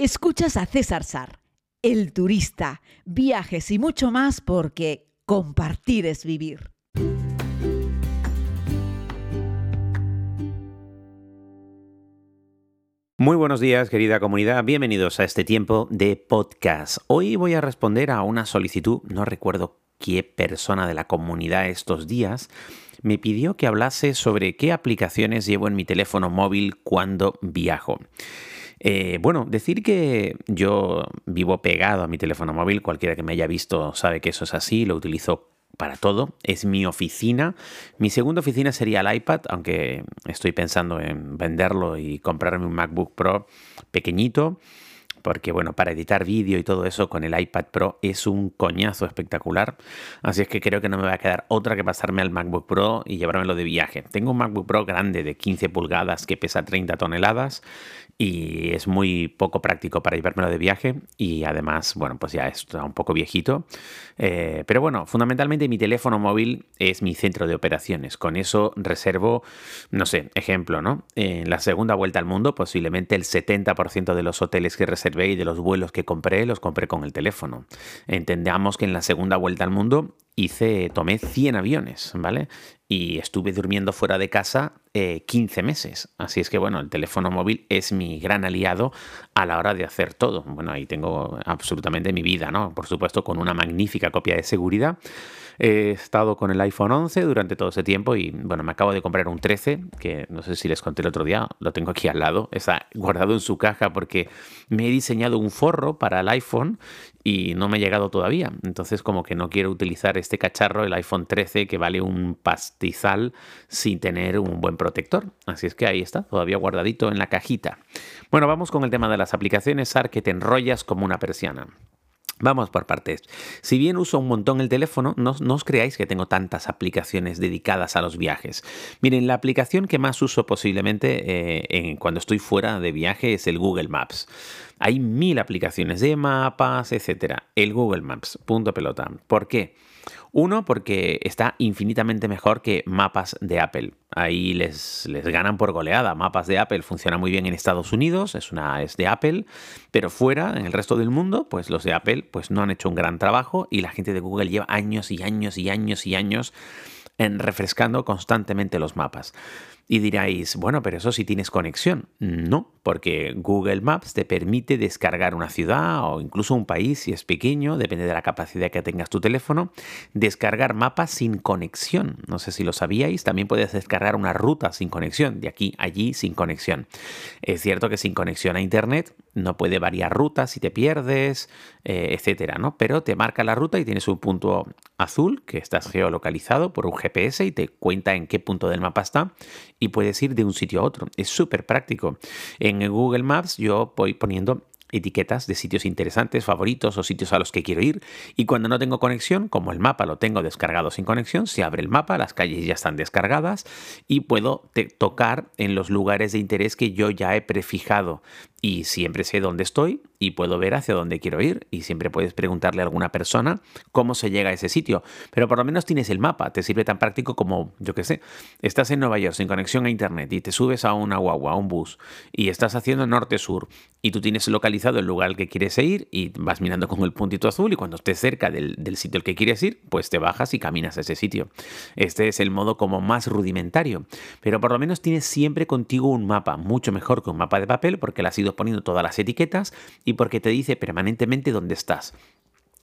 Escuchas a César Sar, el turista, viajes y mucho más porque compartir es vivir. Muy buenos días, querida comunidad. Bienvenidos a este tiempo de podcast. Hoy voy a responder a una solicitud, no recuerdo qué persona de la comunidad estos días, me pidió que hablase sobre qué aplicaciones llevo en mi teléfono móvil cuando viajo. Eh, bueno, decir que yo vivo pegado a mi teléfono móvil, cualquiera que me haya visto sabe que eso es así, lo utilizo para todo, es mi oficina. Mi segunda oficina sería el iPad, aunque estoy pensando en venderlo y comprarme un MacBook Pro pequeñito porque bueno, para editar vídeo y todo eso con el iPad Pro es un coñazo espectacular. Así es que creo que no me va a quedar otra que pasarme al MacBook Pro y llevármelo de viaje. Tengo un MacBook Pro grande de 15 pulgadas que pesa 30 toneladas y es muy poco práctico para llevármelo de viaje y además, bueno, pues ya está un poco viejito. Eh, pero bueno, fundamentalmente mi teléfono móvil es mi centro de operaciones. Con eso reservo, no sé, ejemplo, ¿no? En la segunda vuelta al mundo, posiblemente el 70% de los hoteles que de los vuelos que compré, los compré con el teléfono. Entendamos que en la segunda vuelta al mundo hice, tomé 100 aviones, ¿vale? Y estuve durmiendo fuera de casa 15 eh, meses. Así es que, bueno, el teléfono móvil es mi gran aliado a la hora de hacer todo. Bueno, ahí tengo absolutamente mi vida, ¿no? Por supuesto, con una magnífica copia de seguridad. He estado con el iPhone 11 durante todo ese tiempo y, bueno, me acabo de comprar un 13, que no sé si les conté el otro día, lo tengo aquí al lado, está guardado en su caja porque me he diseñado un forro para el iPhone y no me ha llegado todavía. Entonces, como que no quiero utilizar este cacharro, el iPhone 13, que vale un pastizal sin tener un buen protector. Así es que ahí está, todavía guardadito en la cajita. Bueno, vamos con el tema de las aplicaciones SAR que te enrollas como una persiana. Vamos por partes. Si bien uso un montón el teléfono, no, os creáis que tengo tantas aplicaciones dedicadas a los viajes. Miren, la aplicación que más uso posiblemente eh, cuando estoy fuera de viaje es el Google Maps. Hay mil aplicaciones de mapas, etc. El Google Maps, punto pelota. ¿Por qué? Uno, porque está infinitamente mejor que mapas de Apple. Ahí les, les, ganan por goleada. Mapas de Apple funciona muy bien en Estados Unidos, es una es de Apple, pero fuera, en el resto del mundo, pues los de Apple pues no han hecho un gran trabajo y la gente de Google lleva años y años y años y años en refrescando constantemente los mapas. Y diráis, bueno, pero eso sí tienes conexión. No, porque Google Maps te permite descargar una ciudad o incluso un país si es pequeño, depende de la capacidad que tengas tu teléfono, descargar mapas sin conexión. No sé si lo sabíais, también puedes descargar una ruta sin conexión, de aquí a allí sin conexión. Es cierto que sin conexión a Internet no puede variar rutas si te pierdes, eh, etcétera, ¿no? Pero te marca la ruta y tienes un punto azul que estás geolocalizado por un GPS y te cuenta en qué punto del mapa está y puedes ir de un sitio a otro. Es súper práctico. En Google Maps yo voy poniendo etiquetas de sitios interesantes, favoritos o sitios a los que quiero ir. Y cuando no tengo conexión, como el mapa lo tengo descargado sin conexión, se abre el mapa, las calles ya están descargadas y puedo tocar en los lugares de interés que yo ya he prefijado y siempre sé dónde estoy y puedo ver hacia dónde quiero ir y siempre puedes preguntarle a alguna persona cómo se llega a ese sitio, pero por lo menos tienes el mapa, te sirve tan práctico como, yo qué sé, estás en Nueva York sin conexión a internet y te subes a una guagua, a un bus y estás haciendo norte-sur y tú tienes localizado el lugar al que quieres ir y vas mirando con el puntito azul y cuando estés cerca del, del sitio al que quieres ir, pues te bajas y caminas a ese sitio. Este es el modo como más rudimentario, pero por lo menos tienes siempre contigo un mapa, mucho mejor que un mapa de papel porque la has ido poniendo todas las etiquetas y porque te dice permanentemente dónde estás.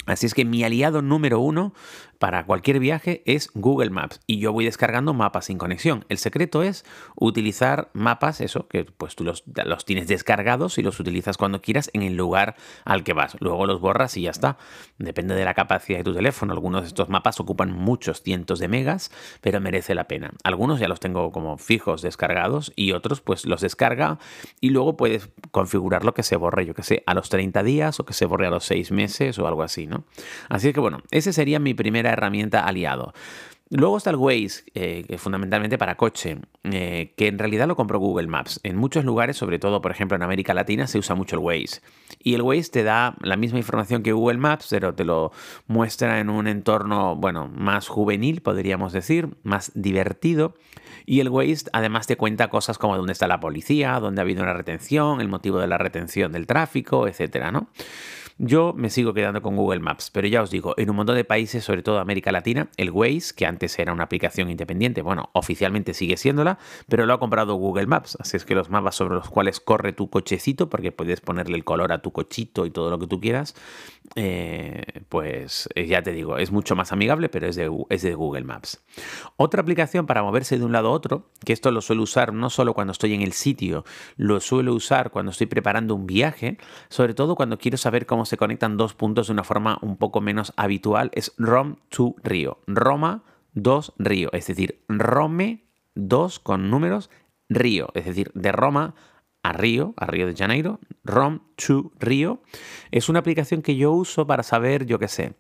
Así es que mi aliado número uno para cualquier viaje es Google Maps y yo voy descargando mapas sin conexión. El secreto es utilizar mapas, eso, que pues tú los, los, tienes descargados y los utilizas cuando quieras en el lugar al que vas. Luego los borras y ya está. Depende de la capacidad de tu teléfono. Algunos de estos mapas ocupan muchos cientos de megas, pero merece la pena. Algunos ya los tengo como fijos descargados y otros pues los descarga y luego puedes configurar lo que se borre, yo que sé, a los 30 días o que se borre a los 6 meses o algo así, ¿no? Así que bueno, ese sería mi primer herramienta aliado. Luego está el Waze, eh, fundamentalmente para coche, eh, que en realidad lo compró Google Maps. En muchos lugares, sobre todo por ejemplo en América Latina, se usa mucho el Waze. Y el Waze te da la misma información que Google Maps, pero te lo muestra en un entorno, bueno, más juvenil, podríamos decir, más divertido. Y el Waze además te cuenta cosas como dónde está la policía, dónde ha habido una retención, el motivo de la retención del tráfico, etcétera, ¿no? Yo me sigo quedando con Google Maps, pero ya os digo, en un montón de países, sobre todo América Latina, el Waze, que antes era una aplicación independiente, bueno, oficialmente sigue siéndola, pero lo ha comprado Google Maps, así es que los mapas sobre los cuales corre tu cochecito, porque puedes ponerle el color a tu cochito y todo lo que tú quieras, eh, pues eh, ya te digo, es mucho más amigable, pero es de, es de Google Maps. Otra aplicación para moverse de un lado a otro, que esto lo suelo usar no solo cuando estoy en el sitio, lo suelo usar cuando estoy preparando un viaje, sobre todo cuando quiero saber cómo se conectan dos puntos de una forma un poco menos habitual es Rom to Río. Roma 2 Río, es decir, Rome 2 con números Río, es decir, de Roma a Río, a Río de Janeiro, Rom to Río. Es una aplicación que yo uso para saber, yo qué sé,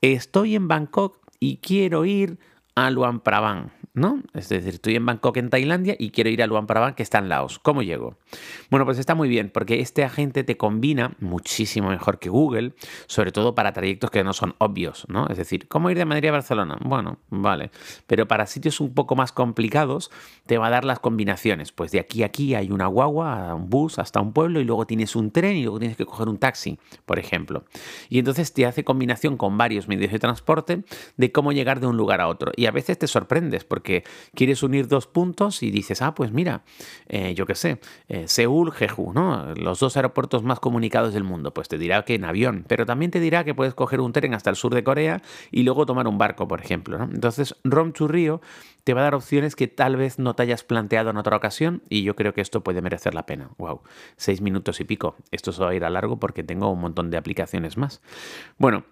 estoy en Bangkok y quiero ir a Luang Prabang. ¿No? Es decir, estoy en Bangkok, en Tailandia, y quiero ir a Luang Prabang, que está en Laos. ¿Cómo llego? Bueno, pues está muy bien, porque este agente te combina muchísimo mejor que Google, sobre todo para trayectos que no son obvios, ¿no? Es decir, ¿cómo ir de Madrid a Barcelona? Bueno, vale. Pero para sitios un poco más complicados, te va a dar las combinaciones. Pues de aquí a aquí hay una guagua, un bus, hasta un pueblo, y luego tienes un tren, y luego tienes que coger un taxi, por ejemplo. Y entonces te hace combinación con varios medios de transporte de cómo llegar de un lugar a otro. Y a veces te sorprendes, porque que quieres unir dos puntos y dices, ah, pues mira, eh, yo qué sé, eh, Seúl, Jeju, ¿no? Los dos aeropuertos más comunicados del mundo. Pues te dirá que en avión, pero también te dirá que puedes coger un tren hasta el sur de Corea y luego tomar un barco, por ejemplo, ¿no? Entonces, Rom Rio te va a dar opciones que tal vez no te hayas planteado en otra ocasión y yo creo que esto puede merecer la pena. Wow, seis minutos y pico. Esto se va a ir a largo porque tengo un montón de aplicaciones más. Bueno,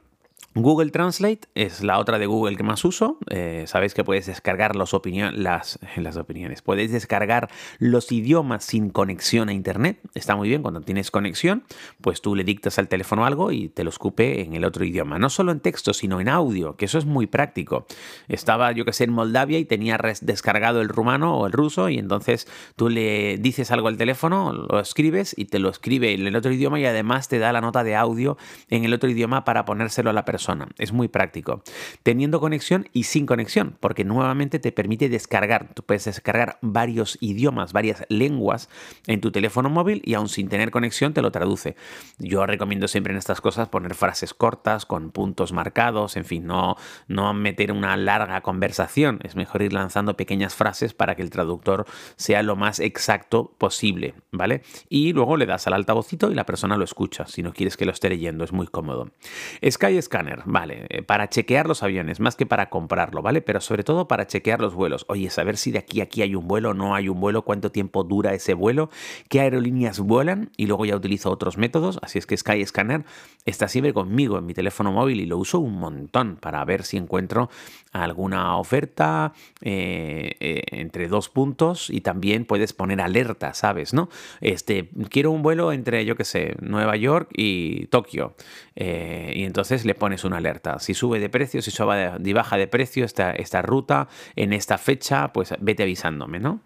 Google Translate es la otra de Google que más uso. Eh, sabéis que puedes descargar las, las opiniones. Puedes descargar los idiomas sin conexión a Internet. Está muy bien cuando tienes conexión, pues tú le dictas al teléfono algo y te lo escupe en el otro idioma. No solo en texto, sino en audio, que eso es muy práctico. Estaba, yo que sé, en Moldavia y tenía descargado el rumano o el ruso y entonces tú le dices algo al teléfono, lo escribes y te lo escribe en el otro idioma y además te da la nota de audio en el otro idioma para ponérselo a la persona es muy práctico. Teniendo conexión y sin conexión, porque nuevamente te permite descargar. Tú puedes descargar varios idiomas, varias lenguas en tu teléfono móvil y aún sin tener conexión te lo traduce. Yo recomiendo siempre en estas cosas poner frases cortas, con puntos marcados, en fin, no, no meter una larga conversación. Es mejor ir lanzando pequeñas frases para que el traductor sea lo más exacto posible, ¿vale? Y luego le das al altavocito y la persona lo escucha. Si no quieres que lo esté leyendo, es muy cómodo. Sky Scanner vale, eh, para chequear los aviones, más que para comprarlo, ¿vale? Pero sobre todo para chequear los vuelos. Oye, saber si de aquí a aquí hay un vuelo, no hay un vuelo, cuánto tiempo dura ese vuelo, qué aerolíneas vuelan y luego ya utilizo otros métodos, así es que Skyscanner está siempre conmigo en mi teléfono móvil y lo uso un montón para ver si encuentro alguna oferta eh, eh, entre dos puntos y también puedes poner alerta, ¿sabes? ¿No? Este, quiero un vuelo entre, yo qué sé, Nueva York y Tokio. y entonces le pones una alerta. Si sube de precio, si sube de, baja de precio esta, esta ruta en esta fecha, pues vete avisándome, ¿no?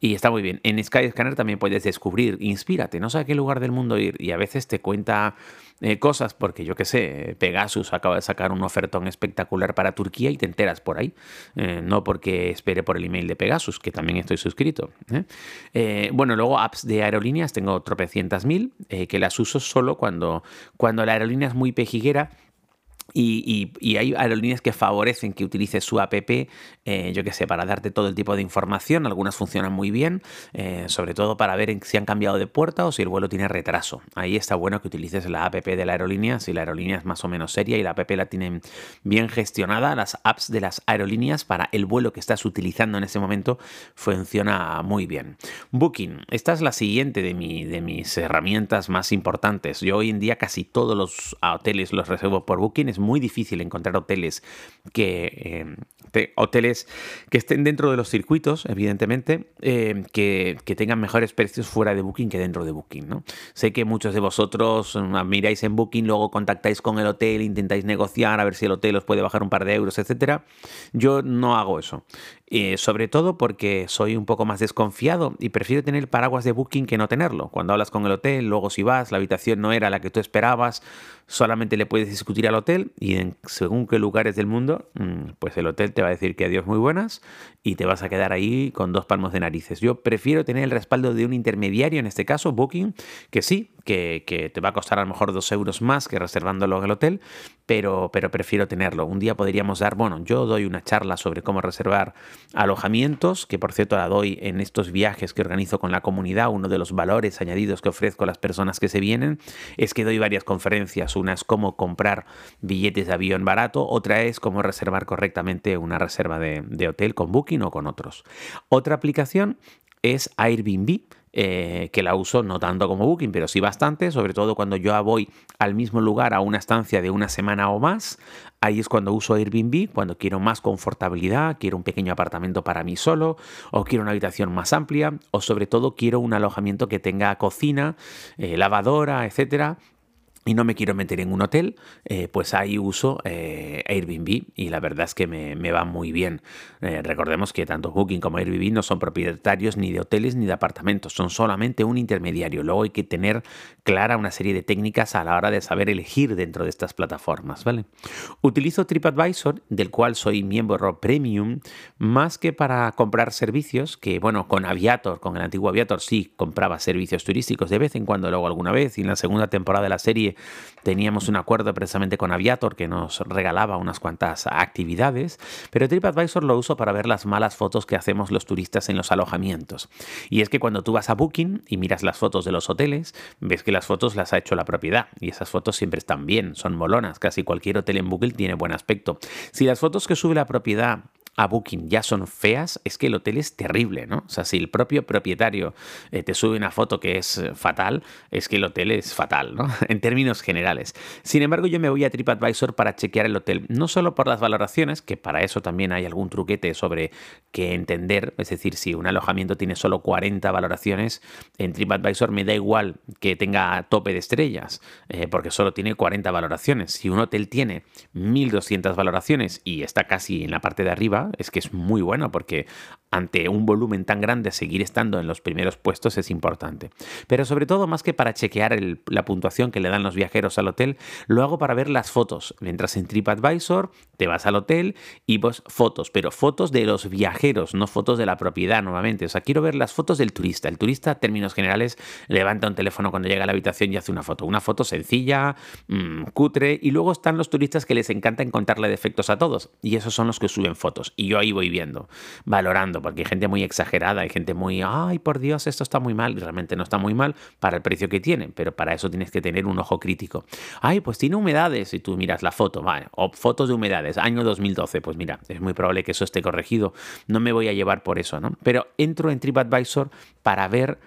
Y está muy bien. En Skyscanner también puedes descubrir, inspírate, no sé a qué lugar del mundo ir. Y a veces te cuenta eh, cosas porque yo qué sé, Pegasus acaba de sacar un ofertón espectacular para Turquía y te enteras por ahí. Eh, no porque espere por el email de Pegasus, que también estoy suscrito. ¿eh? bueno, luego apps de aerolíneas, tengo tropecientas mil, que las uso solo cuando, cuando la aerolínea es muy pejiguera y, hay aerolíneas que favorecen que utilices su app, eh, yo qué sé, para darte todo el tipo de información. Algunas funcionan muy bien, eh, sobre todo para ver si han cambiado de puerta o si el vuelo tiene retraso. Ahí está bueno que utilices la app de la aerolínea, si la aerolínea es más o menos seria y la app la tienen bien gestionada. Las apps de las aerolíneas para el vuelo que estás utilizando en ese momento funciona muy bien. Booking, esta es la siguiente de, de mis herramientas más importantes. Yo hoy en día casi todos los hoteles los reservo por Booking muy difícil encontrar hoteles que... Eh, hoteles que estén dentro de los circuitos, evidentemente, eh, que, tengan mejores precios fuera de Booking que dentro de Booking. ¿no? Sé que muchos de vosotros mm, miráis en Booking, luego contactáis con el hotel, intentáis negociar a ver si el hotel os puede bajar un par de euros, etcétera. Yo no hago eso. Eh, sobre todo porque soy un poco más desconfiado y prefiero tener paraguas de Booking que no tenerlo. Cuando hablas con el hotel, luego si vas, la habitación no era la que tú esperabas, solamente le puedes discutir al hotel y en según qué lugares del mundo, mm, pues el hotel te va a decir que adiós muy buenas y te vas a quedar ahí con dos palmos de narices. Yo prefiero tener el respaldo de un intermediario, en este caso Booking, que sí, que, te va a costar a lo mejor dos euros más que reservándolo en el hotel, pero, pero prefiero tenerlo. Un día podríamos dar, bueno, yo doy una charla sobre cómo reservar alojamientos, que por cierto la doy en estos viajes que organizo con la comunidad. Uno de los valores añadidos que ofrezco a las personas que se vienen es que doy varias conferencias. Una es cómo comprar billetes de avión barato, otra es cómo reservar correctamente una reserva de, hotel con Booking o con otros. Otra aplicación es Airbnb eh, que la uso no tanto como Booking, pero sí bastante, sobre todo cuando yo voy al mismo lugar a una estancia de una semana o más. Ahí es cuando uso Airbnb, cuando quiero más confortabilidad, quiero un pequeño apartamento para mí solo, o quiero una habitación más amplia, o sobre todo quiero un alojamiento que tenga cocina, eh, lavadora, etcétera, y no me quiero meter en un hotel, eh, pues ahí uso eh, Airbnb y la verdad es que me, va muy bien. Eh, recordemos que tanto Booking como Airbnb no son propietarios ni de hoteles ni de apartamentos, son solamente un intermediario. Luego hay que tener clara una serie de técnicas a la hora de saber elegir dentro de estas plataformas. ¿vale? Utilizo TripAdvisor, del cual soy miembro premium, más que para comprar servicios, que bueno, con Aviator, con el antiguo Aviator sí compraba servicios turísticos de vez en cuando, luego alguna vez, y en la segunda temporada de la serie teníamos un acuerdo precisamente con Aviator que nos regalaba unas cuantas actividades, pero TripAdvisor lo uso para ver las malas fotos que hacemos los turistas en los alojamientos. Y es que cuando tú vas a Booking y miras las fotos de los hoteles, ves que las fotos las ha hecho la propiedad y esas fotos siempre están bien, son molonas, casi cualquier hotel en Booking tiene buen aspecto. Si las fotos que sube la propiedad a Booking ya son feas, es que el hotel es terrible, ¿no? O sea, si el propio propietario eh, te sube una foto que es eh, fatal, es que el hotel es fatal, ¿no? en términos generales. Sin embargo, yo me voy a TripAdvisor para chequear el hotel, no solo por las valoraciones, que para eso también hay algún truquete sobre qué entender, es decir, si un alojamiento tiene solo 40 valoraciones, en TripAdvisor me da igual que tenga tope de estrellas, eh, porque solo tiene 40 valoraciones. Si un hotel tiene 1200 valoraciones y está casi en la parte de arriba, es que es muy bueno porque ante un volumen tan grande seguir estando en los primeros puestos es importante. Pero sobre todo más que para chequear la puntuación que le dan los viajeros al hotel, lo hago para ver las fotos. Mientras en TripAdvisor te vas al hotel y pues fotos, pero fotos de los viajeros, no fotos de la propiedad nuevamente. O sea, quiero ver las fotos del turista. El turista, en términos generales, levanta un teléfono cuando llega a la habitación y hace una foto. Una foto sencilla, mm, cutre, y luego están los turistas que les encanta encontrarle defectos a todos. Y esos son los que suben fotos. Y yo ahí voy viendo, valorando, porque hay gente muy exagerada, hay gente muy, ay, por Dios, esto está muy mal. Y realmente no está muy mal para el precio que tiene, pero para eso tienes que tener un ojo crítico. Ay, pues tiene humedades, y tú miras la foto, vale, o fotos de humedades, año 2012, pues mira, es muy probable que eso esté corregido. No me voy a llevar por eso, ¿no? Pero entro en TripAdvisor para ver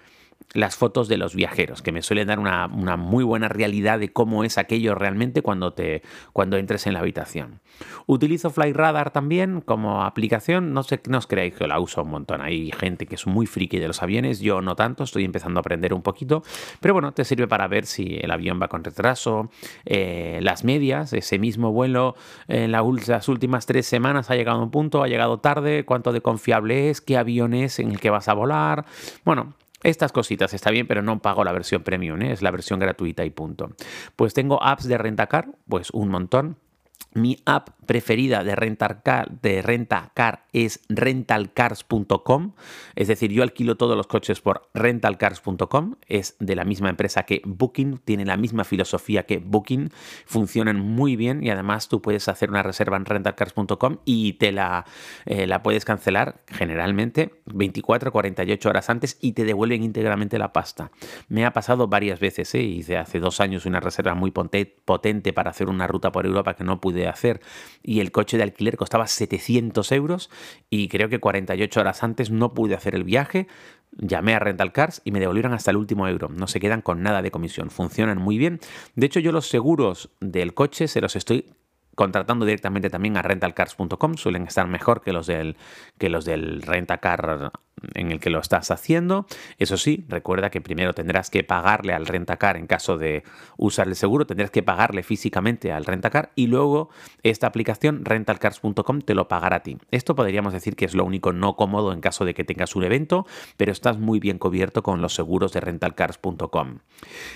las fotos de los viajeros, que me suelen dar una, muy buena realidad de cómo es aquello realmente cuando, te, cuando entres en la habitación. Utilizo FlyRadar también como aplicación, no sé, no os creáis que la uso un montón, hay gente que es muy friki de los aviones, yo no tanto, estoy empezando a aprender un poquito, pero bueno, te sirve para ver si el avión va con retraso, eh, las medias, ese mismo vuelo en las últimas tres semanas ha llegado a un punto, ha llegado tarde, cuánto de confiable es, qué avión es en el que vas a volar, bueno, estas cositas está bien, pero no pago la versión premium, ¿eh? es la versión gratuita y punto. Pues tengo apps de rentacar, pues un montón. Mi app preferida de rentar de renta car es rentalcars.com. Es decir, yo alquilo todos los coches por rentalcars.com. Es de la misma empresa que Booking, tiene la misma filosofía que Booking. Funcionan muy bien y además tú puedes hacer una reserva en rentalcars.com y te la, eh, la puedes cancelar generalmente 24 48 horas antes y te devuelven íntegramente la pasta. Me ha pasado varias veces. ¿eh? Hice hace dos años una reserva muy potente para hacer una ruta por Europa que no pude hacer y el coche de alquiler costaba 700 euros y creo que 48 horas antes no pude hacer el viaje. Llamé a Rental Cars y me devolvieron hasta el último euro. No se quedan con nada de comisión. Funcionan muy bien. De hecho, yo los seguros del coche se los estoy contratando directamente también a rentalcars.com, suelen estar mejor que los del, que los del rentacar en el que lo estás haciendo. Eso sí, recuerda que primero tendrás que pagarle al rentacar en caso de usar el seguro, tendrás que pagarle físicamente al rentacar y luego esta aplicación rentalcars.com te lo pagará a ti. Esto podríamos decir que es lo único no cómodo en caso de que tengas un evento, pero estás muy bien cubierto con los seguros de rentalcars.com.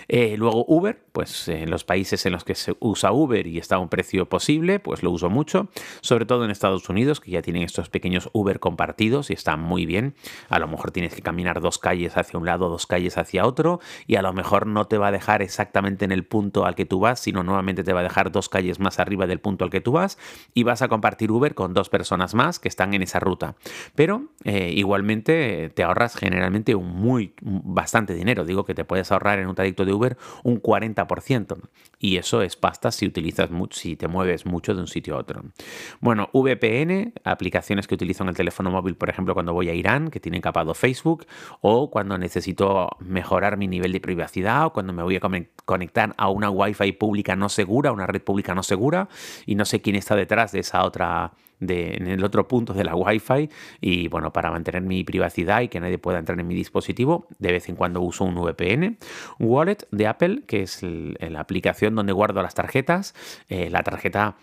Eh, luego Uber, pues en los países en los que se usa Uber y está a un precio posible, pues lo uso mucho, sobre todo en Estados Unidos, que ya tienen estos pequeños Uber compartidos y están muy bien. A lo mejor tienes que caminar dos calles hacia un lado, dos calles hacia otro, y a lo mejor no te va a dejar exactamente en el punto al que tú vas, sino nuevamente te va a dejar dos calles más arriba del punto al que tú vas, y vas a compartir Uber con dos personas más que están en esa ruta. Pero eh, igualmente te ahorras generalmente un muy bastante dinero. Digo que te puedes ahorrar en un trayecto de Uber un 40%. Y eso es pasta si utilizas mucho, si te mueves mucho de un sitio a otro. Bueno, VPN, aplicaciones que utilizo en el teléfono móvil, por ejemplo, cuando voy a Irán, que tienen capado Facebook, o cuando necesito mejorar mi nivel de privacidad, o cuando me voy a conectar a una Wi-Fi pública no segura, una red pública no segura, y no sé quién está detrás de esa otra en el otro punto de la Wi-Fi y bueno, para mantener mi privacidad y que nadie pueda entrar en mi dispositivo, de vez en cuando uso un VPN. Wallet de Apple, que es la aplicación donde guardo las tarjetas. Eh, la tarjeta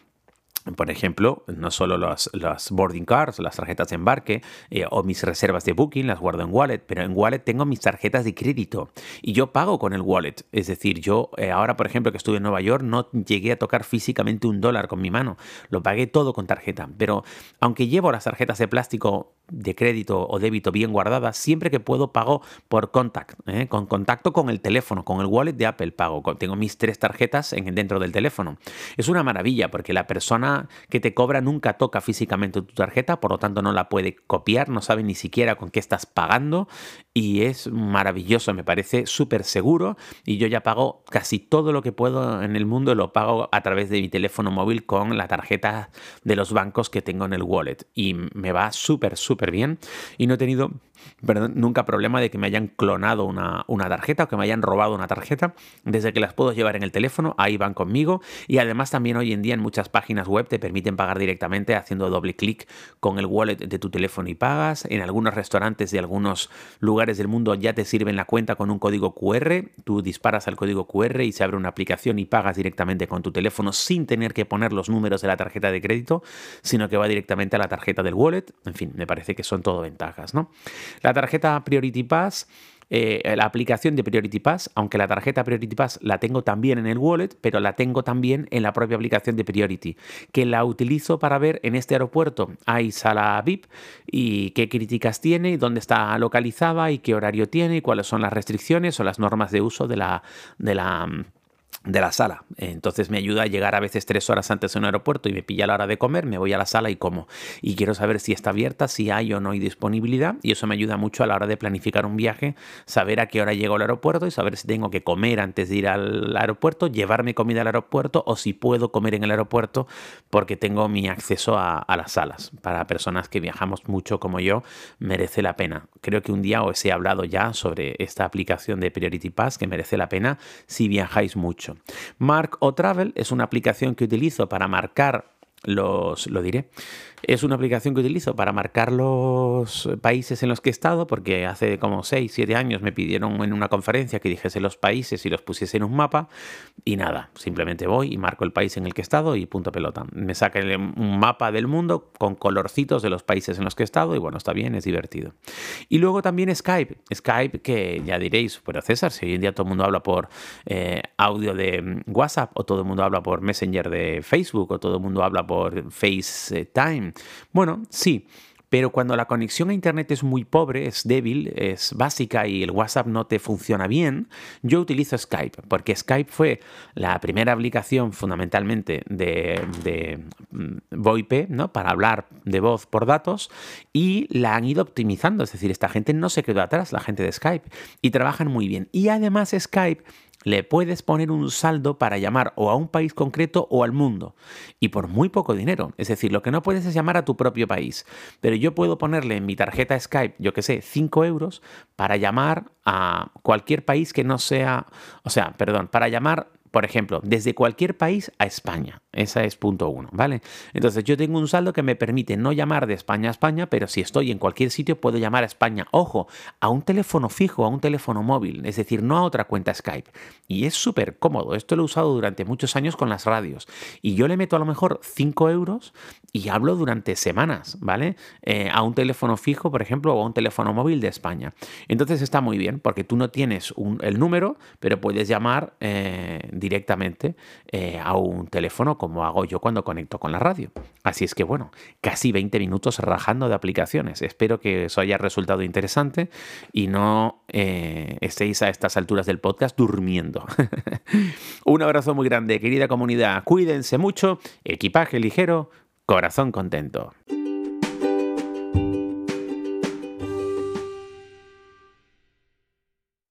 por ejemplo, no solo las, boarding cards, las tarjetas de embarque eh, o mis reservas de booking las guardo en wallet, pero en wallet tengo mis tarjetas de crédito y yo pago con el wallet. Es decir, yo eh, ahora, por ejemplo, que estuve en Nueva York, no llegué a tocar físicamente un dólar con mi mano, lo pagué todo con tarjeta. Pero aunque llevo las tarjetas de plástico de crédito o débito bien guardadas, siempre que puedo pago por contact, ¿eh? con contacto con el teléfono, con el wallet de Apple pago. Tengo mis tres tarjetas en, dentro del teléfono. Es una maravilla porque la persona que te cobra nunca toca físicamente tu tarjeta, por lo tanto no la puede copiar, no sabe ni siquiera con qué estás pagando y es maravilloso, me parece súper seguro y yo ya pago casi todo lo que puedo en el mundo, lo pago a través de mi teléfono móvil con la tarjeta de los bancos que tengo en el wallet y me va súper, súper bien y no he tenido nunca problema de que me hayan clonado una, una, tarjeta o que me hayan robado una tarjeta. Desde que las puedo llevar en el teléfono, ahí van conmigo. Y además también hoy en día en muchas páginas web te permiten pagar directamente haciendo doble clic con el wallet de tu teléfono y pagas. En algunos restaurantes de algunos lugares del mundo ya te sirven la cuenta con un código QR. Tú disparas al código QR y se abre una aplicación y pagas directamente con tu teléfono sin tener que poner los números de la tarjeta de crédito, sino que va directamente a la tarjeta del wallet. En fin, me parece que son todo ventajas, ¿no? La tarjeta Priority Pass eh, la aplicación de Priority Pass, aunque la tarjeta Priority Pass la tengo también en el wallet, pero la tengo también en la propia aplicación de Priority, que la utilizo para ver en este aeropuerto. Hay sala VIP y qué críticas tiene dónde está localizada y qué horario tiene y cuáles son las restricciones o las normas de uso de la, de la de la sala. Entonces me ayuda a llegar a veces tres horas antes de un aeropuerto y me pilla la hora de comer, me voy a la sala y como. Y quiero saber si está abierta, si hay o no hay disponibilidad. Y eso me ayuda mucho a la hora de planificar un viaje, saber a qué hora llego al aeropuerto y saber si tengo que comer antes de ir al aeropuerto, llevarme comida al aeropuerto o si puedo comer en el aeropuerto porque tengo mi acceso a, a las salas. Para personas que viajamos mucho como yo, merece la pena. Creo que un día os he hablado ya sobre esta aplicación de Priority Pass que merece la pena si viajáis mucho. Mark o Travel es una aplicación que utilizo para marcar los, lo diré, es una aplicación que utilizo para marcar los países en los que he estado, porque hace como 6, 7 años me pidieron en una conferencia que dijese los países y los pusiese en un mapa, y nada, simplemente voy y marco el país en el que he estado y punto pelota. Me saca un mapa del mundo con colorcitos de los países en los que he estado, y bueno, está bien, es divertido. Y luego también Skype, Skype que ya diréis, pero César, si hoy en día todo el mundo habla por eh, audio de WhatsApp, o todo el mundo habla por Messenger de Facebook, o todo el mundo habla por FaceTime, bueno, sí, pero cuando la conexión a Internet es muy pobre, es débil, es básica y el WhatsApp no te funciona bien, yo utilizo Skype, porque Skype fue la primera aplicación fundamentalmente de, de mm, VoIP, ¿no? para hablar de voz por datos, y la han ido optimizando, es decir, esta gente no se quedó atrás, la gente de Skype, y trabajan muy bien. Y además Skype le puedes poner un saldo para llamar o a un país concreto o al mundo. Y por muy poco dinero. Es decir, lo que no puedes es llamar a tu propio país. Pero yo puedo ponerle en mi tarjeta Skype, yo que sé, 5 euros para llamar a cualquier país que no sea, o sea, perdón, para llamar por ejemplo, desde cualquier país a España. Esa es punto uno, ¿vale? Entonces yo tengo un saldo que me permite no llamar de España a España, pero si estoy en cualquier sitio puedo llamar a España. Ojo, a un teléfono fijo, a un teléfono móvil, es decir, no a otra cuenta Skype. Y es súper cómodo. Esto lo he usado durante muchos años con las radios. Y yo le meto a lo mejor 5 euros y hablo durante semanas, ¿vale? Eh, a un teléfono fijo, por ejemplo, o a un teléfono móvil de España. Entonces está muy bien porque tú no tienes el número, pero puedes llamar eh, directamente eh, a un teléfono como hago yo cuando conecto con la radio. Así es que bueno, casi 20 minutos rajando de aplicaciones. Espero que eso haya resultado interesante y no estéis a estas alturas del podcast durmiendo. un abrazo muy grande, querida comunidad. Cuídense mucho, equipaje ligero, corazón contento.